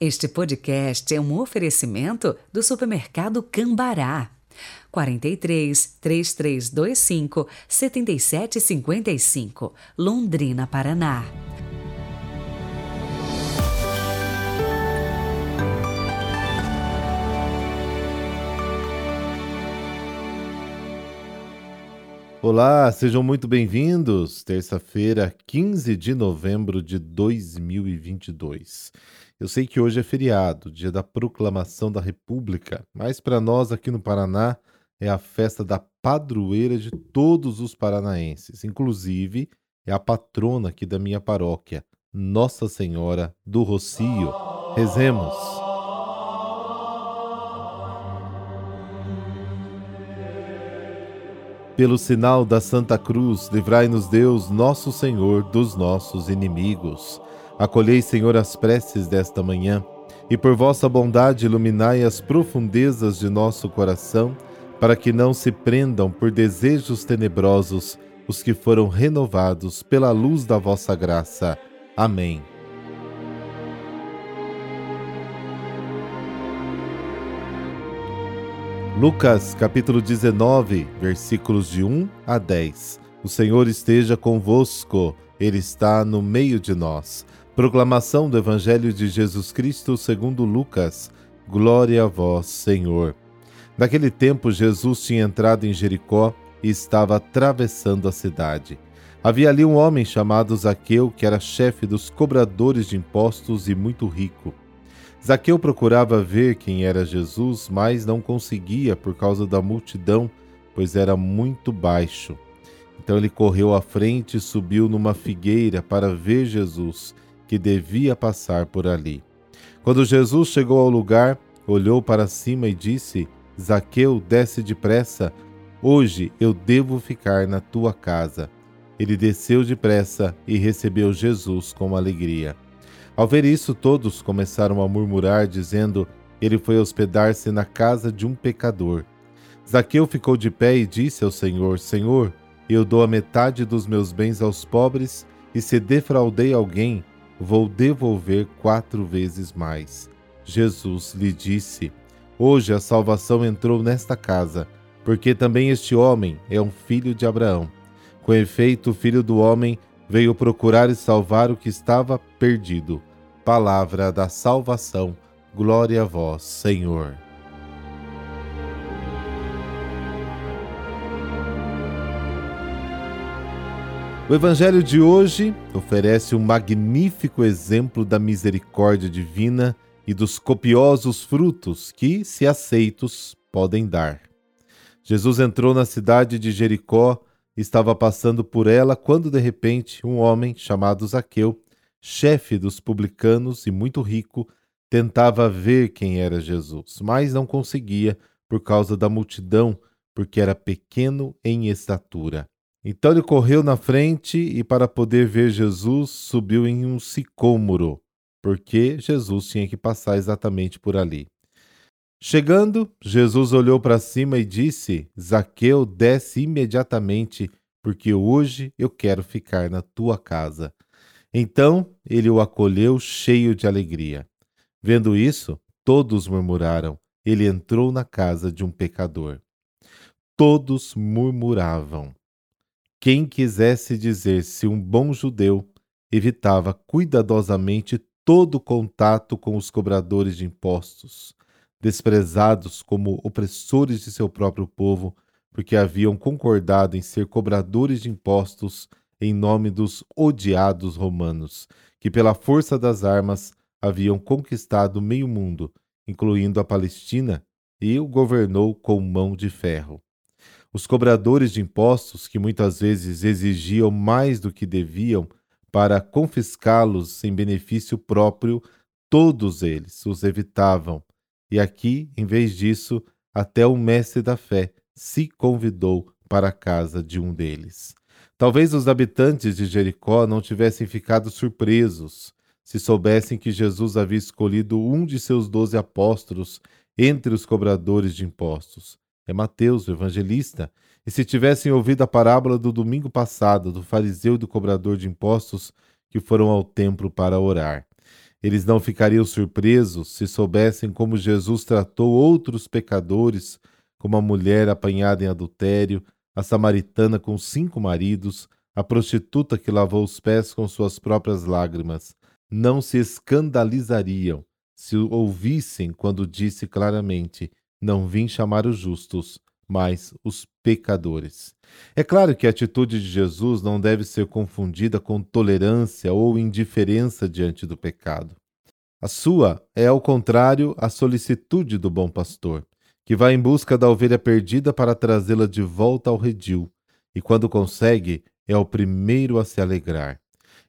Este podcast é um oferecimento do supermercado Cambará. 43 3325 7755, Londrina, Paraná. Olá, sejam muito bem-vindos. Terça-feira, 15 de novembro de 2022. Eu sei que hoje é feriado, dia da proclamação da República, mas para nós aqui no Paraná é a festa da padroeira de todos os paranaenses, inclusive é a patrona aqui da minha paróquia, Nossa Senhora do Rocio. Rezemos. Pelo sinal da Santa Cruz, livrai-nos Deus, nosso Senhor, dos nossos inimigos. Acolhei, Senhor, as preces desta manhã, e por vossa bondade iluminai as profundezas de nosso coração, para que não se prendam por desejos tenebrosos os que foram renovados pela luz da vossa graça. Amém. Lucas capítulo 19, versículos de 1 a 10. O Senhor esteja convosco, Ele está no meio de nós. Proclamação do Evangelho de Jesus Cristo segundo Lucas. Glória a vós, Senhor. Naquele tempo, Jesus tinha entrado em Jericó e estava atravessando a cidade. Havia ali um homem chamado Zaqueu, que era chefe dos cobradores de impostos e muito rico. Zaqueu procurava ver quem era Jesus, mas não conseguia por causa da multidão, pois era muito baixo. Então ele correu à frente e subiu numa figueira para ver Jesus, que devia passar por ali. Quando Jesus chegou ao lugar, olhou para cima e disse: Zaqueu, desce depressa, hoje eu devo ficar na tua casa. Ele desceu depressa e recebeu Jesus com alegria. Ao ver isso, todos começaram a murmurar, dizendo: Ele foi hospedar-se na casa de um pecador. Zaqueu ficou de pé e disse ao Senhor: Senhor, eu dou a metade dos meus bens aos pobres, e se defraudei alguém, vou devolver quatro vezes mais. Jesus lhe disse: Hoje a salvação entrou nesta casa, porque também este homem é um filho de Abraão. Com efeito, o filho do homem veio procurar e salvar o que estava perdido palavra da salvação. Glória a vós, Senhor. O Evangelho de hoje oferece um magnífico exemplo da misericórdia divina e dos copiosos frutos que, se aceitos, podem dar. Jesus entrou na cidade de Jericó, estava passando por ela quando de repente um homem chamado Zaqueu chefe dos publicanos e muito rico, tentava ver quem era Jesus, mas não conseguia por causa da multidão, porque era pequeno em estatura. Então ele correu na frente e, para poder ver Jesus, subiu em um sicômoro, porque Jesus tinha que passar exatamente por ali. Chegando, Jesus olhou para cima e disse: Zaqueu, desce imediatamente, porque hoje eu quero ficar na tua casa. Então ele o acolheu cheio de alegria. Vendo isso, todos murmuraram: Ele entrou na casa de um pecador. Todos murmuravam. Quem quisesse dizer-se um bom judeu evitava cuidadosamente todo contato com os cobradores de impostos, desprezados como opressores de seu próprio povo, porque haviam concordado em ser cobradores de impostos em nome dos odiados romanos, que pela força das armas haviam conquistado meio mundo, incluindo a Palestina, e o governou com mão de ferro. Os cobradores de impostos, que muitas vezes exigiam mais do que deviam para confiscá-los em benefício próprio, todos eles os evitavam. E aqui, em vez disso, até o mestre da fé se convidou para a casa de um deles. Talvez os habitantes de Jericó não tivessem ficado surpresos se soubessem que Jesus havia escolhido um de seus doze apóstolos entre os cobradores de impostos. É Mateus, o evangelista. E se tivessem ouvido a parábola do domingo passado do fariseu e do cobrador de impostos que foram ao templo para orar. Eles não ficariam surpresos se soubessem como Jesus tratou outros pecadores, como a mulher apanhada em adultério, a samaritana com cinco maridos, a prostituta que lavou os pés com suas próprias lágrimas. Não se escandalizariam se o ouvissem quando disse claramente: Não vim chamar os justos, mas os pecadores. É claro que a atitude de Jesus não deve ser confundida com tolerância ou indiferença diante do pecado. A sua é, ao contrário, a solicitude do bom pastor, que vai em busca da ovelha perdida para trazê-la de volta ao redil, e quando consegue, é o primeiro a se alegrar.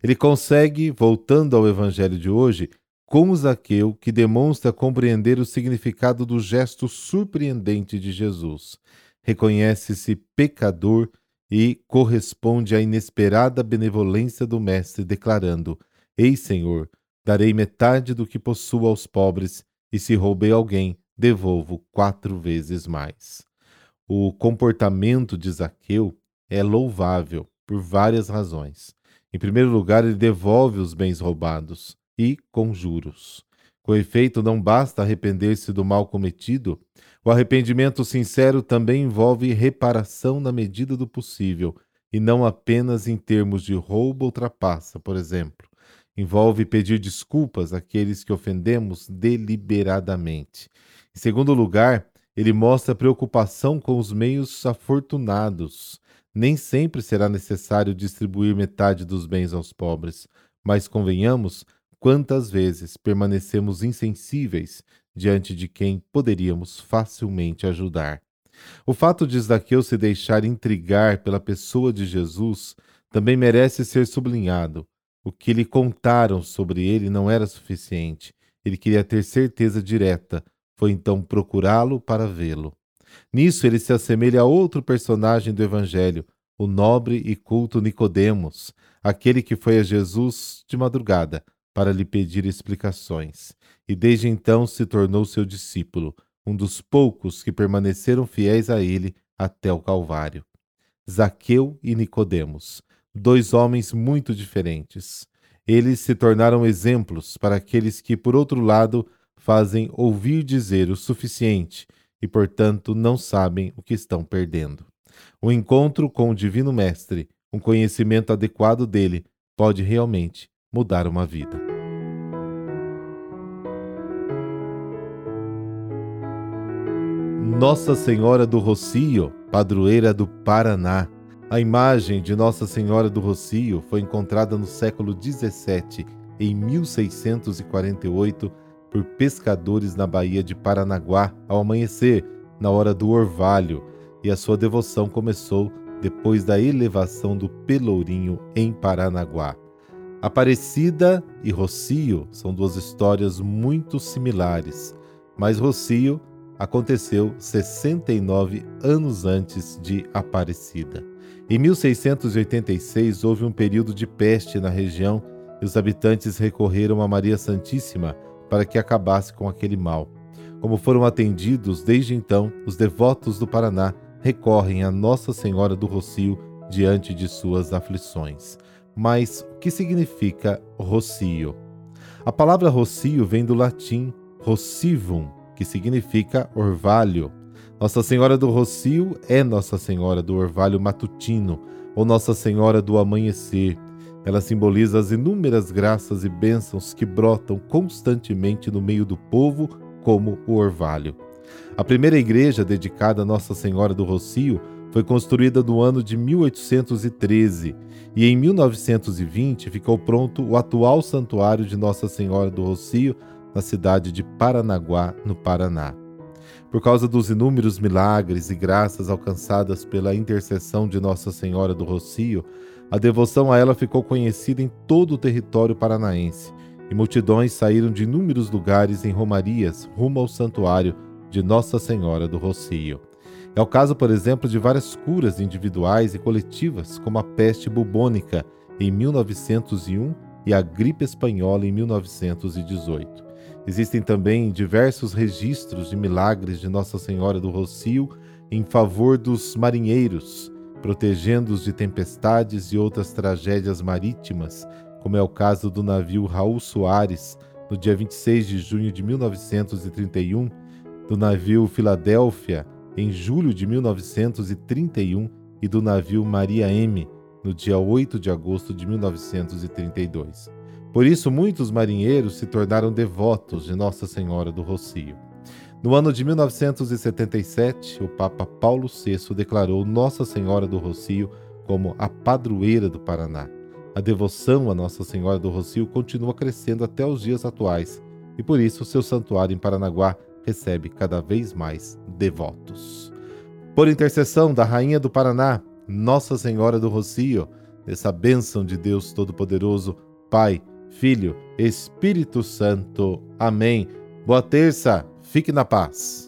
Ele consegue, voltando ao evangelho de hoje, com Zaqueu, que demonstra compreender o significado do gesto surpreendente de Jesus. Reconhece-se pecador e corresponde à inesperada benevolência do Mestre, declarando: Ei, Senhor, darei metade do que possuo aos pobres, e se roubei alguém, devolvo quatro vezes mais. O comportamento de Zaqueu é louvável por várias razões. Em primeiro lugar, ele devolve os bens roubados e com juros. Com efeito, não basta arrepender-se do mal cometido, o arrependimento sincero também envolve reparação na medida do possível, e não apenas em termos de roubo ou trapaça, por exemplo. Envolve pedir desculpas àqueles que ofendemos deliberadamente. Em segundo lugar, ele mostra preocupação com os meios afortunados. Nem sempre será necessário distribuir metade dos bens aos pobres, mas convenhamos, Quantas vezes permanecemos insensíveis diante de quem poderíamos facilmente ajudar? O fato de Zaqueu se deixar intrigar pela pessoa de Jesus também merece ser sublinhado. O que lhe contaram sobre ele não era suficiente. Ele queria ter certeza direta. Foi então procurá-lo para vê-lo. Nisso ele se assemelha a outro personagem do Evangelho, o nobre e culto Nicodemos, aquele que foi a Jesus de madrugada para lhe pedir explicações, e desde então se tornou seu discípulo, um dos poucos que permaneceram fiéis a ele até o Calvário. Zaqueu e Nicodemos, dois homens muito diferentes. Eles se tornaram exemplos para aqueles que, por outro lado, fazem ouvir dizer o suficiente e, portanto, não sabem o que estão perdendo. O encontro com o Divino Mestre, um conhecimento adequado dele, pode realmente mudar uma vida. Nossa Senhora do Rocio, padroeira do Paraná. A imagem de Nossa Senhora do Rocio foi encontrada no século XVII, em 1648, por pescadores na Baía de Paranaguá, ao amanhecer, na hora do orvalho, e a sua devoção começou depois da elevação do Pelourinho em Paranaguá. Aparecida e Rocio são duas histórias muito similares, mas Rocio aconteceu 69 anos antes de Aparecida. Em 1686 houve um período de peste na região e os habitantes recorreram a Maria Santíssima para que acabasse com aquele mal. Como foram atendidos desde então, os devotos do Paraná recorrem a Nossa Senhora do Rocio diante de suas aflições. Mas o que significa rocio? A palavra rocio vem do latim rossivum, que significa orvalho. Nossa Senhora do Rocio é Nossa Senhora do Orvalho Matutino, ou Nossa Senhora do Amanhecer. Ela simboliza as inúmeras graças e bênçãos que brotam constantemente no meio do povo, como o orvalho. A primeira igreja dedicada a Nossa Senhora do Rocio foi construída no ano de 1813 e em 1920 ficou pronto o atual santuário de Nossa Senhora do Rocio na cidade de Paranaguá, no Paraná. Por causa dos inúmeros milagres e graças alcançadas pela intercessão de Nossa Senhora do Rocio, a devoção a ela ficou conhecida em todo o território paranaense, e multidões saíram de inúmeros lugares em romarias rumo ao santuário de Nossa Senhora do Rocio. É o caso, por exemplo, de várias curas individuais e coletivas, como a peste bubônica em 1901 e a gripe espanhola em 1918. Existem também diversos registros de milagres de Nossa Senhora do Rocio em favor dos marinheiros, protegendo-os de tempestades e outras tragédias marítimas, como é o caso do navio Raul Soares, no dia 26 de junho de 1931, do navio Filadélfia, em julho de 1931, e do navio Maria M, no dia 8 de agosto de 1932. Por isso, muitos marinheiros se tornaram devotos de Nossa Senhora do Rocio. No ano de 1977, o Papa Paulo VI declarou Nossa Senhora do Rocio como a padroeira do Paraná. A devoção a Nossa Senhora do Rocio continua crescendo até os dias atuais e por isso seu santuário em Paranaguá recebe cada vez mais devotos. Por intercessão da Rainha do Paraná, Nossa Senhora do Rocio, essa bênção de Deus Todo-Poderoso, Pai, Filho, Espírito Santo. Amém. Boa terça, fique na paz.